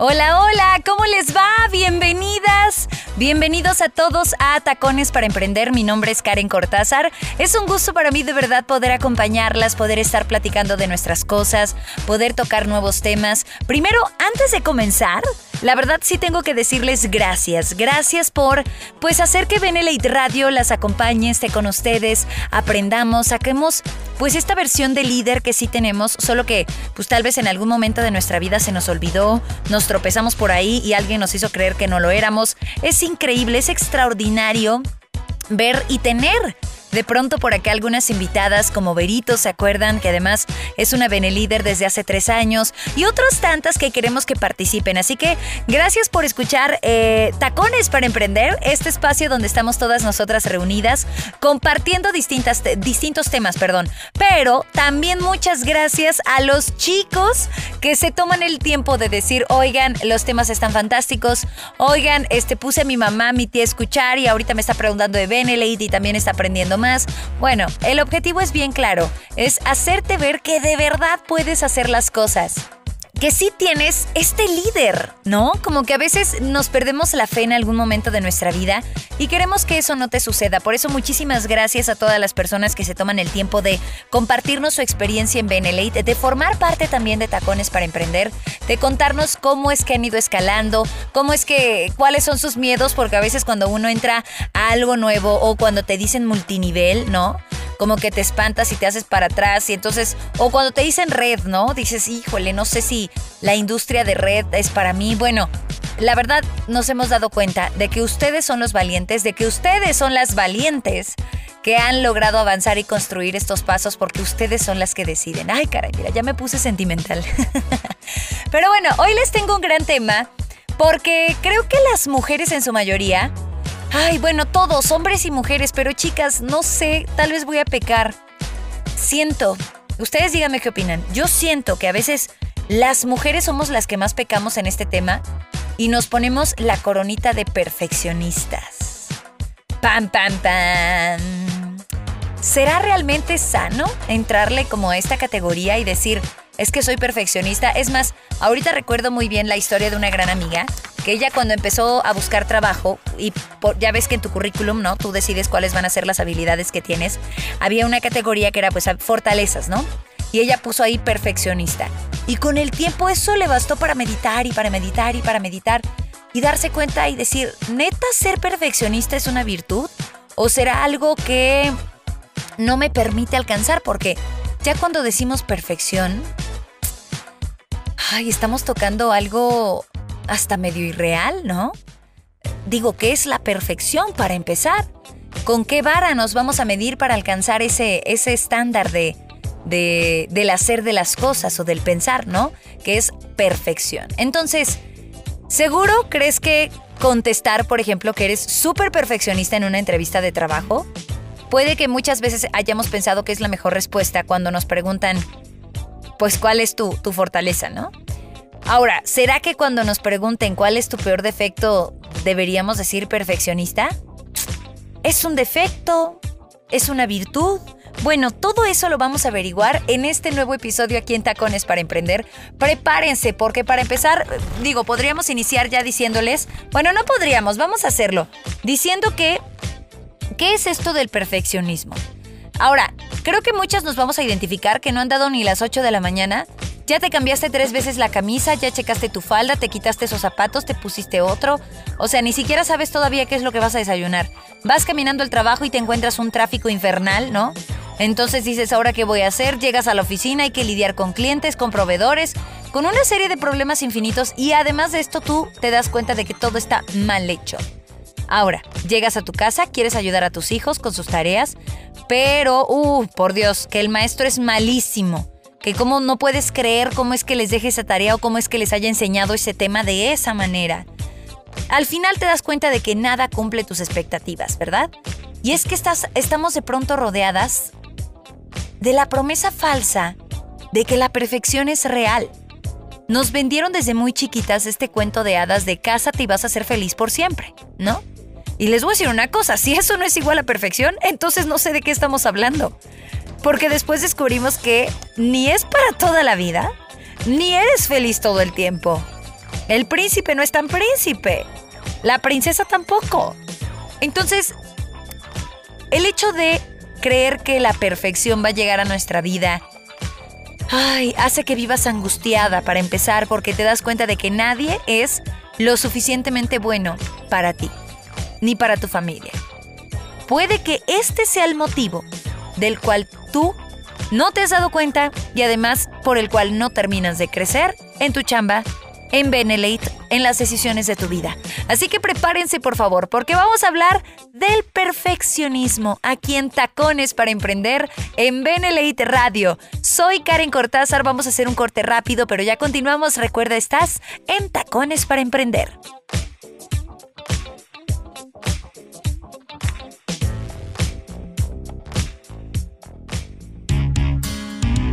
Hola, hola, ¿cómo les va? Bienvenidas. Bienvenidos a todos a Tacones para Emprender. Mi nombre es Karen Cortázar. Es un gusto para mí de verdad poder acompañarlas, poder estar platicando de nuestras cosas, poder tocar nuevos temas. Primero, antes de comenzar, la verdad sí tengo que decirles gracias. Gracias por pues hacer que Benelite Radio las acompañe, esté con ustedes, aprendamos, saquemos pues esta versión de líder que sí tenemos, solo que pues tal vez en algún momento de nuestra vida se nos olvidó, nos tropezamos por ahí y alguien nos hizo creer que no lo éramos. Es increíble, es extraordinario ver y tener de pronto por acá algunas invitadas como Berito, ¿se acuerdan? Que además es una Benelíder desde hace tres años y otras tantas que queremos que participen. Así que gracias por escuchar eh, Tacones para Emprender, este espacio donde estamos todas nosotras reunidas compartiendo distintas, distintos temas, perdón. Pero también muchas gracias a los chicos que se toman el tiempo de decir, oigan, los temas están fantásticos, oigan, este puse a mi mamá, mi tía a escuchar y ahorita me está preguntando de Benelite y también está aprendiendo más. Bueno, el objetivo es bien claro, es hacerte ver que de verdad puedes hacer las cosas que sí tienes este líder, ¿no? Como que a veces nos perdemos la fe en algún momento de nuestra vida y queremos que eso no te suceda. Por eso muchísimas gracias a todas las personas que se toman el tiempo de compartirnos su experiencia en Benelate, de formar parte también de Tacones para Emprender, de contarnos cómo es que han ido escalando, cómo es que, cuáles son sus miedos, porque a veces cuando uno entra a algo nuevo o cuando te dicen multinivel, ¿no? Como que te espantas y te haces para atrás y entonces, o cuando te dicen red, ¿no? Dices, híjole, no sé si la industria de red es para mí. Bueno, la verdad nos hemos dado cuenta de que ustedes son los valientes, de que ustedes son las valientes que han logrado avanzar y construir estos pasos porque ustedes son las que deciden. Ay, caray, mira, ya me puse sentimental. Pero bueno, hoy les tengo un gran tema porque creo que las mujeres en su mayoría Ay, bueno, todos, hombres y mujeres, pero chicas, no sé, tal vez voy a pecar. Siento, ustedes díganme qué opinan. Yo siento que a veces las mujeres somos las que más pecamos en este tema y nos ponemos la coronita de perfeccionistas. Pam, pam, pam. ¿Será realmente sano entrarle como a esta categoría y decir, es que soy perfeccionista? Es más, ahorita recuerdo muy bien la historia de una gran amiga que ella cuando empezó a buscar trabajo, y ya ves que en tu currículum, ¿no? Tú decides cuáles van a ser las habilidades que tienes, había una categoría que era pues fortalezas, ¿no? Y ella puso ahí perfeccionista. Y con el tiempo eso le bastó para meditar y para meditar y para meditar y darse cuenta y decir, ¿neta ser perfeccionista es una virtud? ¿O será algo que no me permite alcanzar? Porque ya cuando decimos perfección, ay, estamos tocando algo hasta medio irreal, ¿no? Digo, ¿qué es la perfección para empezar? ¿Con qué vara nos vamos a medir para alcanzar ese, ese estándar de, de, del hacer de las cosas o del pensar, ¿no? Que es perfección. Entonces, ¿seguro crees que contestar, por ejemplo, que eres súper perfeccionista en una entrevista de trabajo? Puede que muchas veces hayamos pensado que es la mejor respuesta cuando nos preguntan, pues, ¿cuál es tu, tu fortaleza, no? Ahora, ¿será que cuando nos pregunten cuál es tu peor defecto, deberíamos decir perfeccionista? ¿Es un defecto? ¿Es una virtud? Bueno, todo eso lo vamos a averiguar en este nuevo episodio aquí en Tacones para Emprender. Prepárense, porque para empezar, digo, podríamos iniciar ya diciéndoles, bueno, no podríamos, vamos a hacerlo, diciendo que, ¿qué es esto del perfeccionismo? Ahora, creo que muchas nos vamos a identificar que no han dado ni las 8 de la mañana ya te cambiaste tres veces la camisa, ya checaste tu falda, te quitaste esos zapatos, te pusiste otro. O sea, ni siquiera sabes todavía qué es lo que vas a desayunar. Vas caminando al trabajo y te encuentras un tráfico infernal, ¿no? Entonces dices, ¿ahora qué voy a hacer? Llegas a la oficina, hay que lidiar con clientes, con proveedores, con una serie de problemas infinitos y además de esto tú te das cuenta de que todo está mal hecho. Ahora, llegas a tu casa, quieres ayudar a tus hijos con sus tareas, pero, uh, por Dios, que el maestro es malísimo que cómo no puedes creer cómo es que les deje esa tarea o cómo es que les haya enseñado ese tema de esa manera. Al final te das cuenta de que nada cumple tus expectativas, ¿verdad? Y es que estás, estamos de pronto rodeadas de la promesa falsa de que la perfección es real. Nos vendieron desde muy chiquitas este cuento de hadas de cásate y vas a ser feliz por siempre, ¿no? Y les voy a decir una cosa, si eso no es igual a perfección, entonces no sé de qué estamos hablando. Porque después descubrimos que ni es para toda la vida, ni eres feliz todo el tiempo. El príncipe no es tan príncipe. La princesa tampoco. Entonces, el hecho de creer que la perfección va a llegar a nuestra vida, ay, hace que vivas angustiada para empezar porque te das cuenta de que nadie es lo suficientemente bueno para ti, ni para tu familia. Puede que este sea el motivo del cual tú no te has dado cuenta y además por el cual no terminas de crecer en tu chamba, en Benelate, en las decisiones de tu vida. Así que prepárense por favor, porque vamos a hablar del perfeccionismo aquí en Tacones para Emprender en Benelate Radio. Soy Karen Cortázar, vamos a hacer un corte rápido, pero ya continuamos. Recuerda, estás en Tacones para Emprender.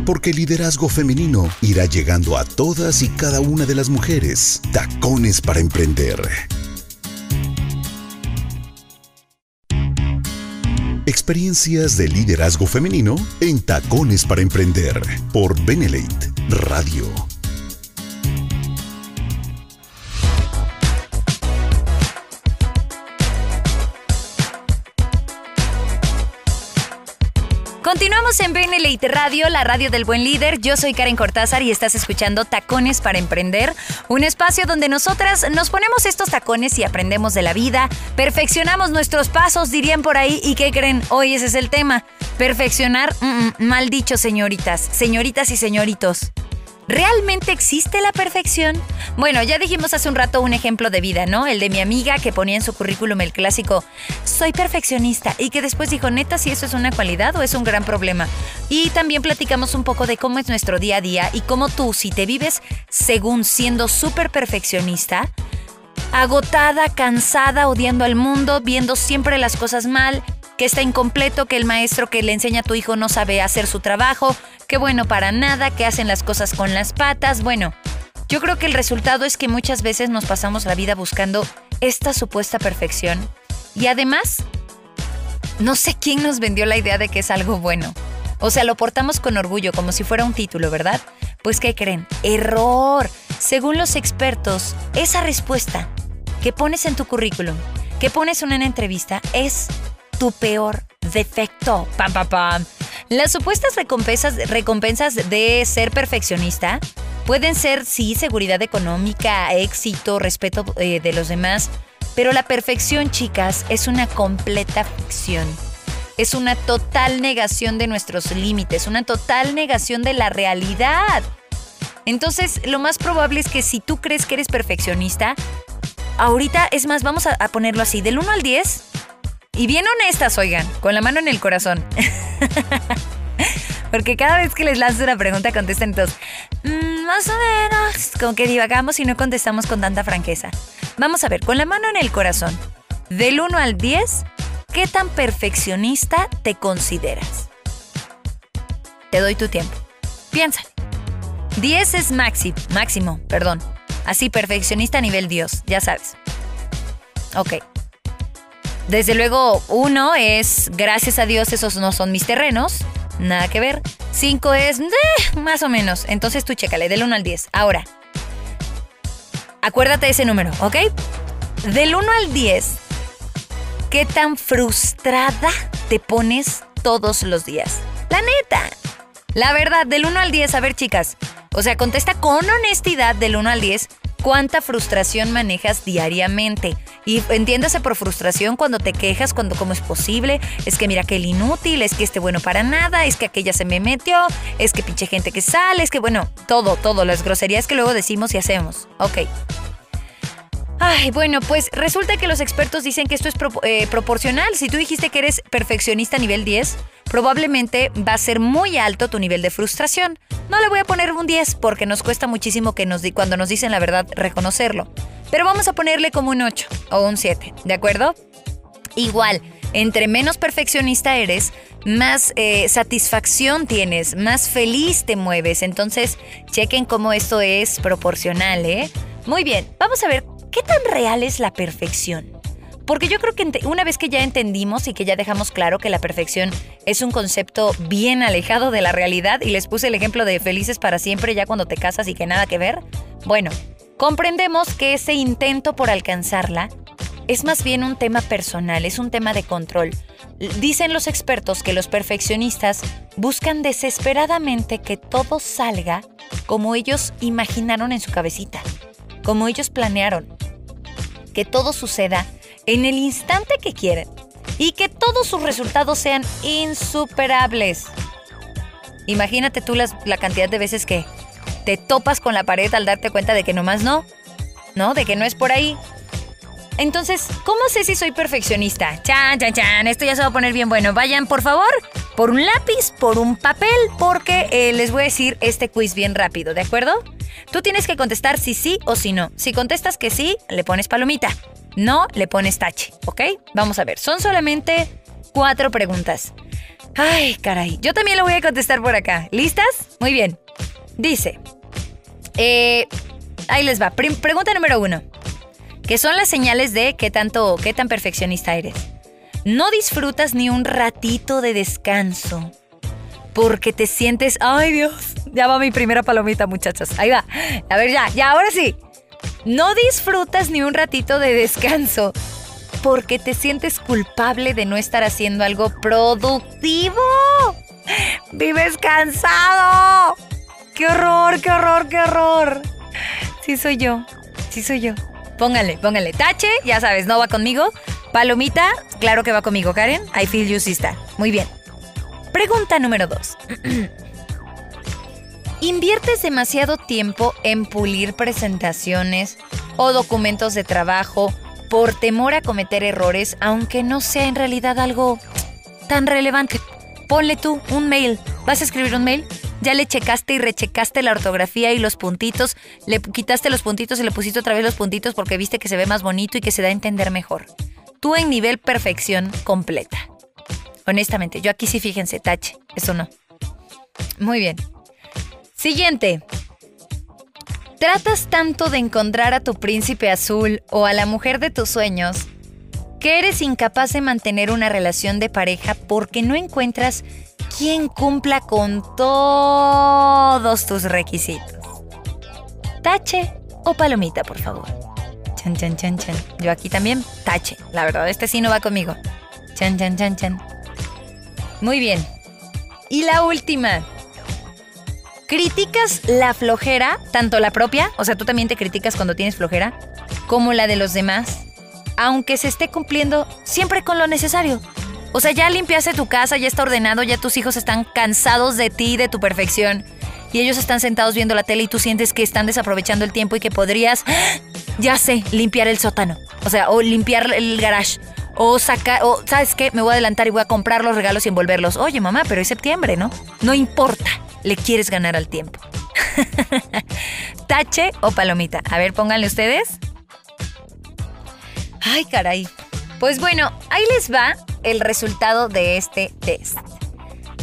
Porque el liderazgo femenino irá llegando a todas y cada una de las mujeres. Tacones para emprender. Experiencias de liderazgo femenino en Tacones para emprender por Benelate Radio. Continuamos en BNLIT Radio, la radio del buen líder. Yo soy Karen Cortázar y estás escuchando Tacones para Emprender, un espacio donde nosotras nos ponemos estos tacones y aprendemos de la vida, perfeccionamos nuestros pasos, dirían por ahí, y ¿qué creen? Hoy ese es el tema. Perfeccionar, mm, mm, mal dicho, señoritas, señoritas y señoritos. ¿Realmente existe la perfección? Bueno, ya dijimos hace un rato un ejemplo de vida, ¿no? El de mi amiga que ponía en su currículum el clásico, soy perfeccionista, y que después dijo, neta, si eso es una cualidad o es un gran problema. Y también platicamos un poco de cómo es nuestro día a día y cómo tú, si te vives según siendo súper perfeccionista, agotada, cansada, odiando al mundo, viendo siempre las cosas mal, que está incompleto, que el maestro que le enseña a tu hijo no sabe hacer su trabajo, que bueno para nada, que hacen las cosas con las patas. Bueno, yo creo que el resultado es que muchas veces nos pasamos la vida buscando esta supuesta perfección y además, no sé quién nos vendió la idea de que es algo bueno. O sea, lo portamos con orgullo, como si fuera un título, ¿verdad? Pues ¿qué creen? Error. Según los expertos, esa respuesta que pones en tu currículum, que pones en una entrevista, es tu peor defecto. Pam, pam, pam. Las supuestas recompensas, recompensas de ser perfeccionista pueden ser, sí, seguridad económica, éxito, respeto eh, de los demás, pero la perfección, chicas, es una completa ficción. Es una total negación de nuestros límites, una total negación de la realidad. Entonces, lo más probable es que si tú crees que eres perfeccionista, ahorita, es más, vamos a, a ponerlo así, del 1 al 10, y bien honestas, oigan, con la mano en el corazón. Porque cada vez que les lanzo una pregunta contestan todos, mm, más o menos, como que divagamos y no contestamos con tanta franqueza. Vamos a ver, con la mano en el corazón, del 1 al 10, ¿qué tan perfeccionista te consideras? Te doy tu tiempo. Piénsale. 10 es máximo, máximo, perdón. Así, perfeccionista a nivel Dios, ya sabes. Ok. Desde luego, uno es, gracias a Dios, esos no son mis terrenos. Nada que ver. Cinco es, eh, más o menos. Entonces tú chécale, del 1 al 10. Ahora, acuérdate de ese número, ¿ok? Del 1 al 10, ¿qué tan frustrada te pones todos los días? La neta. La verdad, del 1 al 10, a ver chicas. O sea, contesta con honestidad del 1 al 10 cuánta frustración manejas diariamente. Y entiéndase por frustración cuando te quejas, cuando cómo es posible, es que mira que el inútil, es que este bueno para nada, es que aquella se me metió, es que pinche gente que sale, es que bueno, todo, todo, las groserías que luego decimos y hacemos. Ok. Ay, bueno, pues resulta que los expertos dicen que esto es eh, proporcional. Si tú dijiste que eres perfeccionista nivel 10, probablemente va a ser muy alto tu nivel de frustración. No le voy a poner un 10 porque nos cuesta muchísimo que nos cuando nos dicen la verdad reconocerlo. Pero vamos a ponerle como un 8 o un 7, ¿de acuerdo? Igual, entre menos perfeccionista eres, más eh, satisfacción tienes, más feliz te mueves. Entonces, chequen cómo esto es proporcional, ¿eh? Muy bien, vamos a ver qué tan real es la perfección. Porque yo creo que una vez que ya entendimos y que ya dejamos claro que la perfección es un concepto bien alejado de la realidad y les puse el ejemplo de felices para siempre ya cuando te casas y que nada que ver, bueno, comprendemos que ese intento por alcanzarla es más bien un tema personal, es un tema de control. Dicen los expertos que los perfeccionistas buscan desesperadamente que todo salga como ellos imaginaron en su cabecita, como ellos planearon, que todo suceda en el instante que quieren y que todos sus resultados sean insuperables. Imagínate tú la cantidad de veces que te topas con la pared al darte cuenta de que nomás no, ¿no? De que no es por ahí, entonces, ¿cómo sé si soy perfeccionista? Chan, chan, chan, esto ya se va a poner bien bueno. Vayan, por favor, por un lápiz, por un papel, porque eh, les voy a decir este quiz bien rápido, ¿de acuerdo? Tú tienes que contestar si sí o si no. Si contestas que sí, le pones palomita. No, le pones tache, ¿ok? Vamos a ver, son solamente cuatro preguntas. Ay, caray, yo también lo voy a contestar por acá. ¿Listas? Muy bien. Dice, eh, ahí les va. pregunta número uno que son las señales de qué tanto, qué tan perfeccionista eres. No disfrutas ni un ratito de descanso porque te sientes, ay Dios, ya va mi primera palomita muchachos, ahí va. A ver ya, ya, ahora sí. No disfrutas ni un ratito de descanso porque te sientes culpable de no estar haciendo algo productivo. Vives cansado. ¡Qué horror, qué horror, qué horror! Sí soy yo, sí soy yo. Póngale, póngale. Tache, ya sabes, no va conmigo. Palomita, claro que va conmigo, Karen. I feel you, sister. Muy bien. Pregunta número dos. ¿Inviertes demasiado tiempo en pulir presentaciones o documentos de trabajo por temor a cometer errores, aunque no sea en realidad algo tan relevante? Ponle tú un mail. ¿Vas a escribir un mail? Ya le checaste y rechecaste la ortografía y los puntitos, le quitaste los puntitos y le pusiste otra vez los puntitos porque viste que se ve más bonito y que se da a entender mejor. Tú en nivel perfección completa. Honestamente, yo aquí sí fíjense, tache, eso no. Muy bien. Siguiente. Tratas tanto de encontrar a tu príncipe azul o a la mujer de tus sueños que eres incapaz de mantener una relación de pareja porque no encuentras quien cumpla con todos tus requisitos. Tache o palomita, por favor. Chan, chan, chan, chan. Yo aquí también, tache. La verdad, este sí no va conmigo. Chan, chan, chan, chan. Muy bien. Y la última. ¿Criticas la flojera, tanto la propia, o sea, tú también te criticas cuando tienes flojera, como la de los demás, aunque se esté cumpliendo siempre con lo necesario? O sea, ya limpiaste tu casa, ya está ordenado, ya tus hijos están cansados de ti, de tu perfección. Y ellos están sentados viendo la tele y tú sientes que están desaprovechando el tiempo y que podrías, ya sé, limpiar el sótano. O sea, o limpiar el garage. O sacar, o sabes qué, me voy a adelantar y voy a comprar los regalos y envolverlos. Oye, mamá, pero es septiembre, ¿no? No importa, le quieres ganar al tiempo. Tache o palomita. A ver, pónganle ustedes. Ay, caray. Pues bueno, ahí les va el resultado de este test.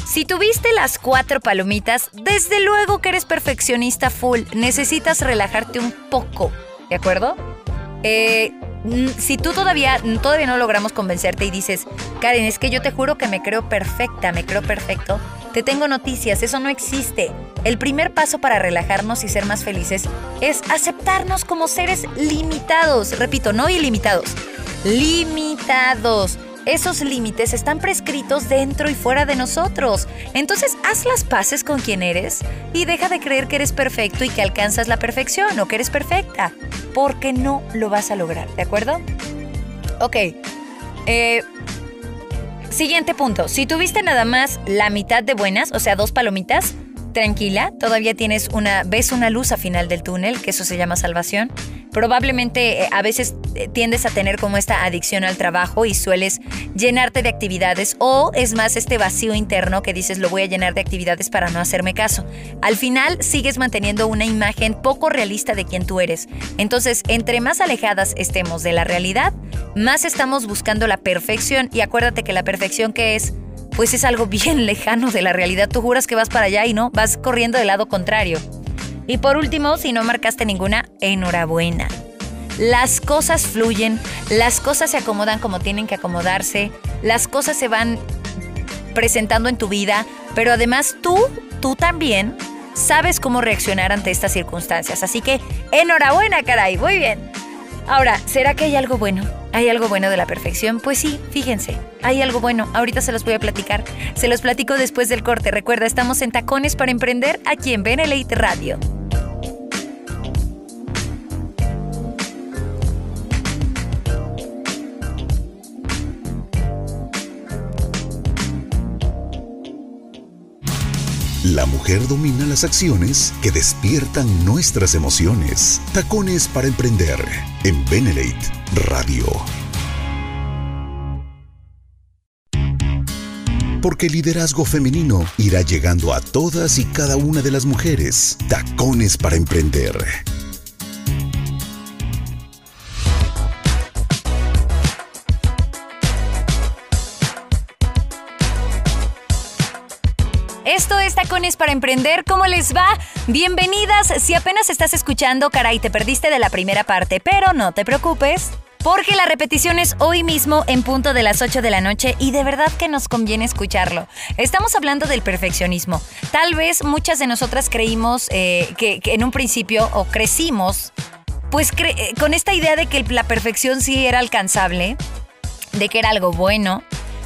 Si tuviste las cuatro palomitas, desde luego que eres perfeccionista full. Necesitas relajarte un poco, ¿de acuerdo? Eh, si tú todavía, todavía no logramos convencerte y dices, Karen, es que yo te juro que me creo perfecta, me creo perfecto, te tengo noticias, eso no existe. El primer paso para relajarnos y ser más felices es aceptarnos como seres limitados. Repito, no ilimitados, limitados. Esos límites están prescritos dentro y fuera de nosotros. Entonces haz las paces con quien eres y deja de creer que eres perfecto y que alcanzas la perfección o que eres perfecta, porque no lo vas a lograr, ¿de acuerdo? Ok. Eh, siguiente punto. Si tuviste nada más la mitad de buenas, o sea, dos palomitas, tranquila, todavía tienes una, ves una luz a final del túnel, que eso se llama salvación. Probablemente eh, a veces eh, tiendes a tener como esta adicción al trabajo y sueles llenarte de actividades o es más este vacío interno que dices lo voy a llenar de actividades para no hacerme caso. Al final sigues manteniendo una imagen poco realista de quien tú eres. Entonces, entre más alejadas estemos de la realidad, más estamos buscando la perfección y acuérdate que la perfección que es pues es algo bien lejano de la realidad. Tú juras que vas para allá y no, vas corriendo del lado contrario. Y por último, si no marcaste ninguna, enhorabuena. Las cosas fluyen, las cosas se acomodan como tienen que acomodarse, las cosas se van presentando en tu vida, pero además tú, tú también sabes cómo reaccionar ante estas circunstancias. Así que enhorabuena, caray, muy bien. Ahora, ¿será que hay algo bueno? ¿Hay algo bueno de la perfección? Pues sí, fíjense, hay algo bueno. Ahorita se los voy a platicar. Se los platico después del corte. Recuerda, estamos en Tacones para Emprender aquí en Benelite Radio. La mujer domina las acciones que despiertan nuestras emociones. Tacones para emprender en Benelate Radio. Porque el liderazgo femenino irá llegando a todas y cada una de las mujeres. Tacones para emprender Para Emprender. ¿Cómo les va? Bienvenidas. Si apenas estás escuchando, caray, te perdiste de la primera parte, pero no te preocupes. Porque la repetición es hoy mismo en punto de las 8 de la noche y de verdad que nos conviene escucharlo. Estamos hablando del perfeccionismo. Tal vez muchas de nosotras creímos eh, que, en un principio o crecimos pues eh, con esta idea de que la perfección sí era alcanzable, de que era algo bueno,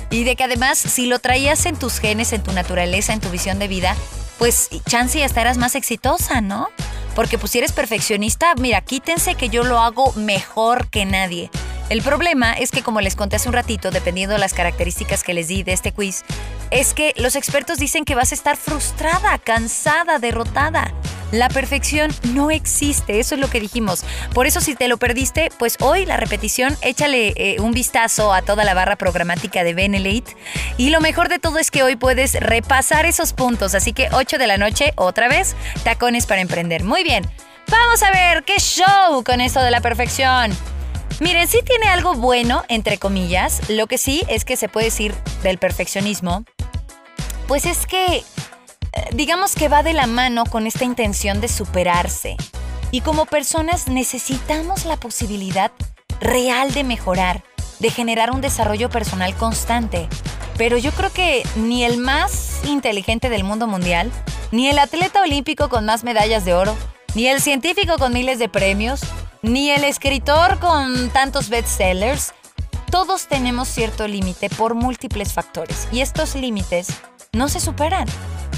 y de que además, si lo traías en tus genes, en tu naturaleza, en tu visión de vida, pues chance y hasta eras más exitosa, ¿no? Porque pues si eres perfeccionista, mira, quítense que yo lo hago mejor que nadie. El problema es que, como les conté hace un ratito, dependiendo de las características que les di de este quiz, es que los expertos dicen que vas a estar frustrada, cansada, derrotada. La perfección no existe, eso es lo que dijimos. Por eso si te lo perdiste, pues hoy la repetición, échale eh, un vistazo a toda la barra programática de Benelate. Y lo mejor de todo es que hoy puedes repasar esos puntos, así que 8 de la noche, otra vez, tacones para emprender. Muy bien, vamos a ver qué show con esto de la perfección. Miren, sí tiene algo bueno, entre comillas. Lo que sí es que se puede decir del perfeccionismo, pues es que digamos que va de la mano con esta intención de superarse. Y como personas necesitamos la posibilidad real de mejorar, de generar un desarrollo personal constante. Pero yo creo que ni el más inteligente del mundo mundial, ni el atleta olímpico con más medallas de oro, ni el científico con miles de premios, ni el escritor con tantos bestsellers, todos tenemos cierto límite por múltiples factores y estos límites no se superan.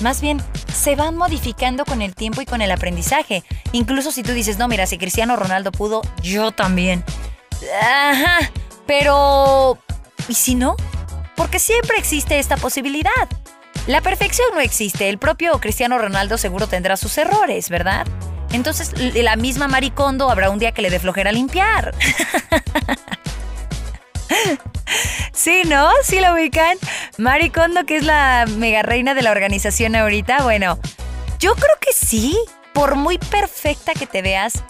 Más bien, se van modificando con el tiempo y con el aprendizaje. Incluso si tú dices, no, mira, si Cristiano Ronaldo pudo, yo también. Ajá, pero... ¿Y si no? Porque siempre existe esta posibilidad. La perfección no existe. El propio Cristiano Ronaldo seguro tendrá sus errores, ¿verdad? Entonces, la misma Maricondo habrá un día que le dé flojera limpiar. Sí, ¿no? Sí lo ubican. Maricondo, que es la mega reina de la organización ahorita. Bueno, yo creo que sí. Por muy perfecta que te veas,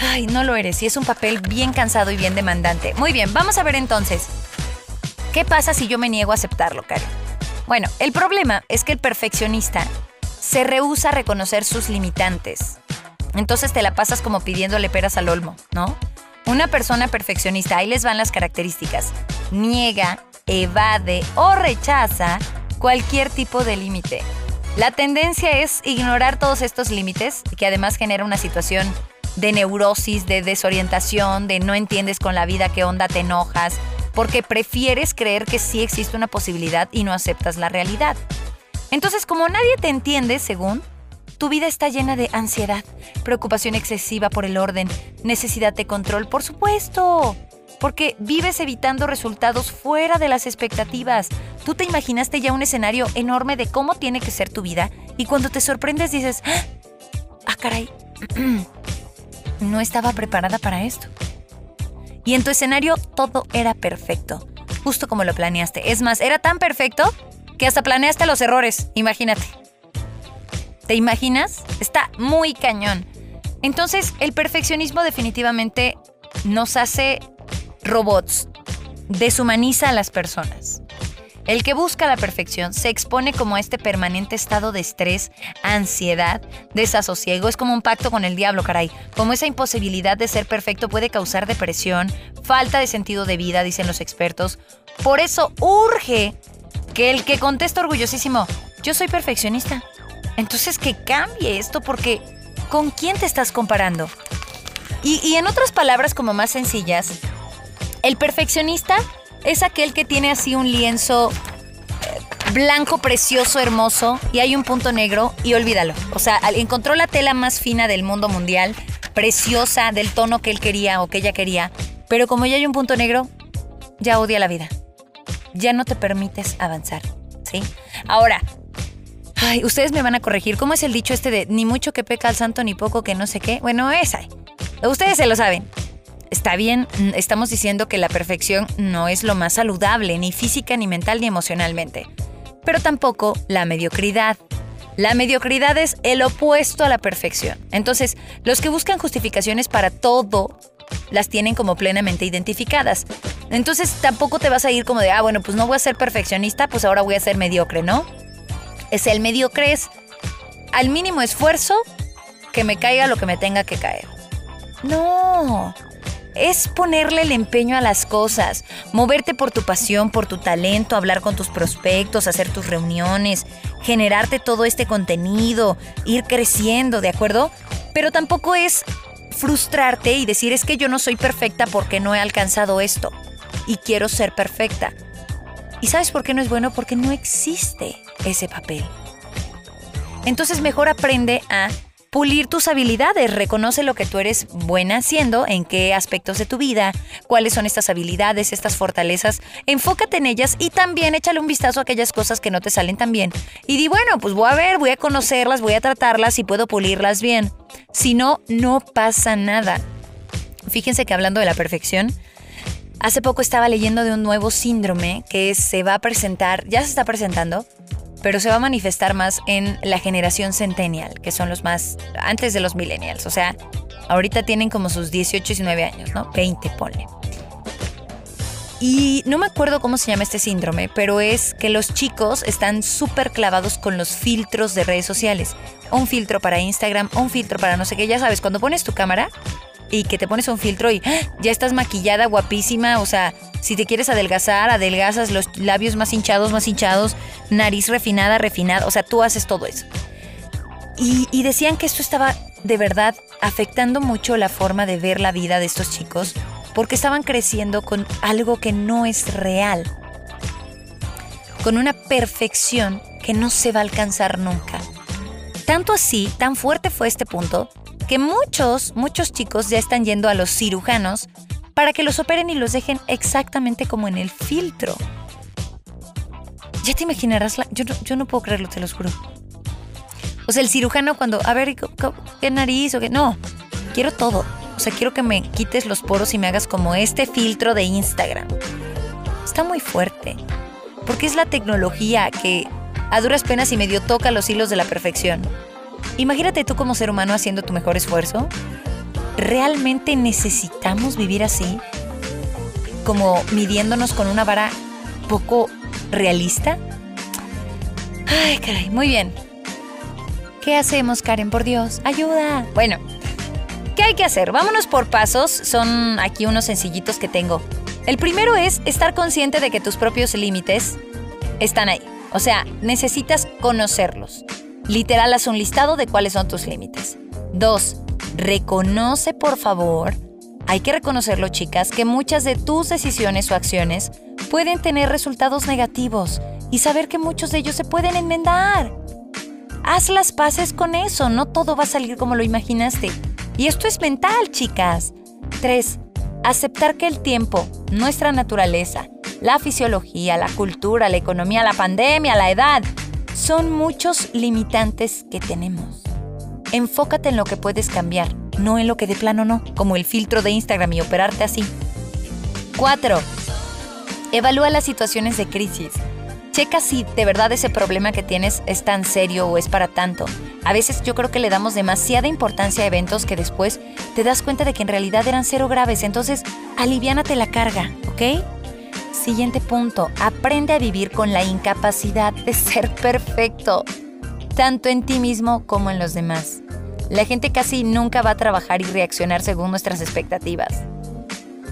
ay, no lo eres. Y es un papel bien cansado y bien demandante. Muy bien, vamos a ver entonces. ¿Qué pasa si yo me niego a aceptarlo, Karen? Bueno, el problema es que el perfeccionista se rehúsa a reconocer sus limitantes. Entonces te la pasas como pidiéndole peras al olmo, ¿no? Una persona perfeccionista, ahí les van las características, niega, evade o rechaza cualquier tipo de límite. La tendencia es ignorar todos estos límites, que además genera una situación de neurosis, de desorientación, de no entiendes con la vida qué onda, te enojas, porque prefieres creer que sí existe una posibilidad y no aceptas la realidad. Entonces, como nadie te entiende, según, tu vida está llena de ansiedad, preocupación excesiva por el orden, necesidad de control, por supuesto. Porque vives evitando resultados fuera de las expectativas. Tú te imaginaste ya un escenario enorme de cómo tiene que ser tu vida y cuando te sorprendes dices, ah, ah caray, no estaba preparada para esto. y en tu escenario todo era perfecto, justo como lo planeaste. Es más, era tan perfecto que hasta planeaste los errores, imagínate. ¿Te imaginas? Está muy cañón. Entonces, el perfeccionismo definitivamente nos hace robots, deshumaniza a las personas. El que busca la perfección se expone como a este permanente estado de estrés, ansiedad, desasosiego. Es como un pacto con el diablo, caray. Como esa imposibilidad de ser perfecto puede causar depresión, falta de sentido de vida, dicen los expertos. Por eso urge que el que contesta orgullosísimo, yo soy perfeccionista. Entonces que cambie esto porque ¿con quién te estás comparando? Y, en otras palabras como más sencillas, el perfeccionista es aquel que tiene así un lienzo eh, blanco, precioso, hermoso, y hay un punto negro y olvídalo. O sea, encontró la tela más fina del mundo mundial, preciosa, del tono que él quería o que ella quería, pero como ya hay un punto negro, ya odia la vida. Ya no te permites avanzar, ¿sí? Ahora, ay, ustedes me van a corregir. ¿Cómo es el dicho este de ni mucho que peca al santo ni poco que no sé qué? Bueno, esa. Ustedes se lo saben está bien, estamos diciendo que la perfección no es lo más saludable, ni física, ni mental, ni emocionalmente. Pero tampoco la mediocridad. La mediocridad es el opuesto a la perfección. Entonces, los que buscan justificaciones para todo las tienen como plenamente identificadas. Entonces, tampoco te vas a ir como de, ah, bueno, pues no voy a ser perfeccionista, pues ahora voy a ser mediocre, ¿no? Es el mediocre es al mínimo esfuerzo que me caiga lo que me tenga que caer. No, es ponerle el empeño a las cosas, moverte por tu pasión, por tu talento, hablar con tus prospectos, hacer tus reuniones, generarte todo este contenido, ir creciendo, ¿de acuerdo? Pero tampoco es frustrarte y decir es que yo no soy perfecta porque no he alcanzado esto y quiero ser perfecta. ¿Y sabes por qué no es bueno? Porque no existe ese papel. Entonces mejor aprende a pulir tus habilidades, reconoce lo que tú eres buena haciendo, en qué aspectos de tu vida, cuáles son estas habilidades, estas fortalezas, enfócate en ellas y también échale un vistazo a aquellas cosas que no te salen tan bien. Y di, bueno, pues voy a ver, voy a conocerlas, voy a tratarlas y puedo pulirlas bien. Si no, no pasa nada. Fíjense que hablando de la perfección, hace poco estaba leyendo de un nuevo síndrome que se va a presentar, ya se está presentando, pero se va a manifestar más en la generación centennial, que son los más antes de los millennials. O sea, ahorita tienen como sus 18, 19 años, ¿no? 20, ponle. Y no me acuerdo cómo se llama este síndrome, pero es que los chicos están súper clavados con los filtros de redes sociales. Un filtro para Instagram, un filtro para no sé qué. Ya sabes, cuando pones tu cámara, y que te pones un filtro y ¡ah! ya estás maquillada, guapísima, o sea, si te quieres adelgazar, adelgazas los labios más hinchados, más hinchados, nariz refinada, refinada, o sea, tú haces todo eso. Y, y decían que esto estaba de verdad afectando mucho la forma de ver la vida de estos chicos porque estaban creciendo con algo que no es real, con una perfección que no se va a alcanzar nunca. Tanto así, tan fuerte fue este punto, que muchos, muchos chicos ya están yendo a los cirujanos para que los operen y los dejen exactamente como en el filtro. Ya te imaginarás, yo, no, yo no puedo creerlo, te lo juro. O sea, el cirujano cuando, a ver, ¿qué nariz o qué? No, quiero todo. O sea, quiero que me quites los poros y me hagas como este filtro de Instagram. Está muy fuerte. Porque es la tecnología que a duras penas y medio toca los hilos de la perfección. Imagínate tú como ser humano haciendo tu mejor esfuerzo. ¿Realmente necesitamos vivir así? Como midiéndonos con una vara poco realista. Ay, caray, muy bien. ¿Qué hacemos, Karen? Por Dios, ayuda. Bueno, ¿qué hay que hacer? Vámonos por pasos. Son aquí unos sencillitos que tengo. El primero es estar consciente de que tus propios límites están ahí. O sea, necesitas conocerlos. Literal, haz un listado de cuáles son tus límites. 2. Reconoce, por favor, hay que reconocerlo, chicas, que muchas de tus decisiones o acciones pueden tener resultados negativos y saber que muchos de ellos se pueden enmendar. Haz las paces con eso, no todo va a salir como lo imaginaste. Y esto es mental, chicas. 3. Aceptar que el tiempo, nuestra naturaleza, la fisiología, la cultura, la economía, la pandemia, la edad, son muchos limitantes que tenemos. Enfócate en lo que puedes cambiar, no en lo que de plano no, como el filtro de Instagram y operarte así. 4. Evalúa las situaciones de crisis. Checa si de verdad ese problema que tienes es tan serio o es para tanto. A veces yo creo que le damos demasiada importancia a eventos que después te das cuenta de que en realidad eran cero graves. Entonces, aliviánate la carga, ¿ok? Siguiente punto. Aprende a vivir con la incapacidad de ser perfecto, tanto en ti mismo como en los demás. La gente casi nunca va a trabajar y reaccionar según nuestras expectativas.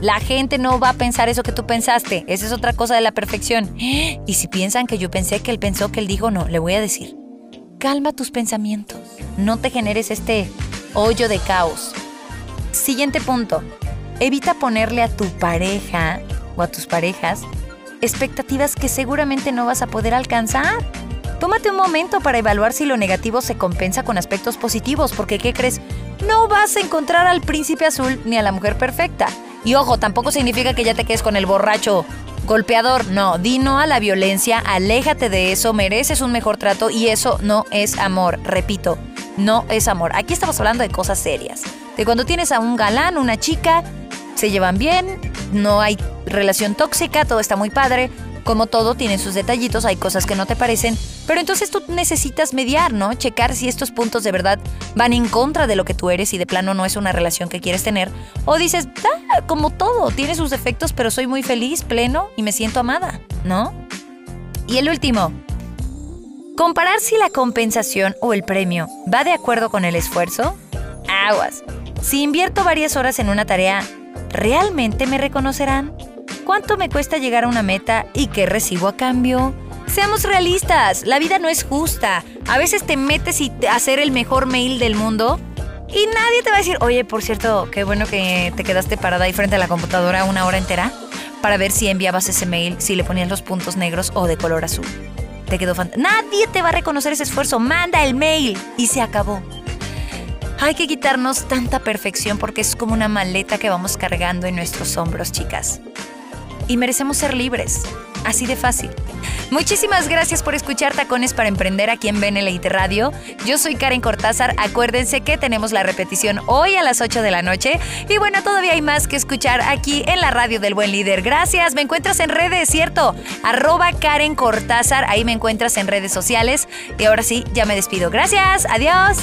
La gente no va a pensar eso que tú pensaste. Esa es otra cosa de la perfección. Y si piensan que yo pensé que él pensó que él dijo, no, le voy a decir. Calma tus pensamientos. No te generes este hoyo de caos. Siguiente punto. Evita ponerle a tu pareja o a tus parejas expectativas que seguramente no vas a poder alcanzar. Tómate un momento para evaluar si lo negativo se compensa con aspectos positivos, porque ¿qué crees? No vas a encontrar al príncipe azul ni a la mujer perfecta. Y ojo, tampoco significa que ya te quedes con el borracho golpeador. No, di no a la violencia, aléjate de eso, mereces un mejor trato y eso no es amor. Repito, no es amor. Aquí estamos hablando de cosas serias. De cuando tienes a un galán, una chica, se llevan bien, no hay relación tóxica, todo está muy padre, como todo, tiene sus detallitos, hay cosas que no te parecen, pero entonces tú necesitas mediar, ¿no? Checar si estos puntos de verdad van en contra de lo que tú eres y de plano no es una relación que quieres tener. O dices, ah, como todo, tiene sus defectos, pero soy muy feliz, pleno y me siento amada, ¿no? Y el último, comparar si la compensación o el premio va de acuerdo con el esfuerzo. Aguas. Si invierto varias horas en una tarea, ¿realmente me reconocerán? ¿Cuánto me cuesta llegar a una meta y qué recibo a cambio? Seamos realistas, la vida no es justa. A veces te metes y te hacer el mejor mail del mundo y nadie te va a decir, oye, por cierto, qué bueno que te quedaste parada ahí frente a la computadora una hora entera para ver si enviabas ese mail, si le ponías los puntos negros o de color azul. Te quedó fantástico. Nadie te va a reconocer ese esfuerzo. Manda el mail y se acabó. Hay que quitarnos tanta perfección porque es como una maleta que vamos cargando en nuestros hombros, chicas y merecemos ser libres. Así de fácil. Muchísimas gracias por escuchar Tacones para Emprender aquí en Benelite Radio. Yo soy Karen Cortázar. Acuérdense que tenemos la repetición hoy a las 8 de la noche. Y bueno, todavía hay más que escuchar aquí en la radio del buen líder. Gracias. Me encuentras en redes, ¿cierto? Arroba Karen Cortázar. Ahí me encuentras en redes sociales. Y ahora sí, ya me despido. Gracias. Adiós.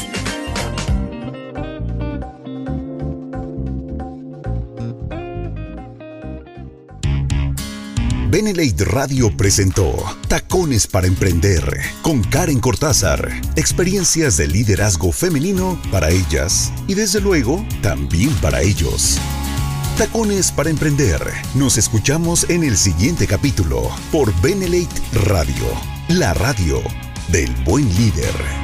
Benelate Radio presentó Tacones para Emprender con Karen Cortázar. Experiencias de liderazgo femenino para ellas y desde luego también para ellos. Tacones para Emprender. Nos escuchamos en el siguiente capítulo por Benelate Radio, la radio del buen líder.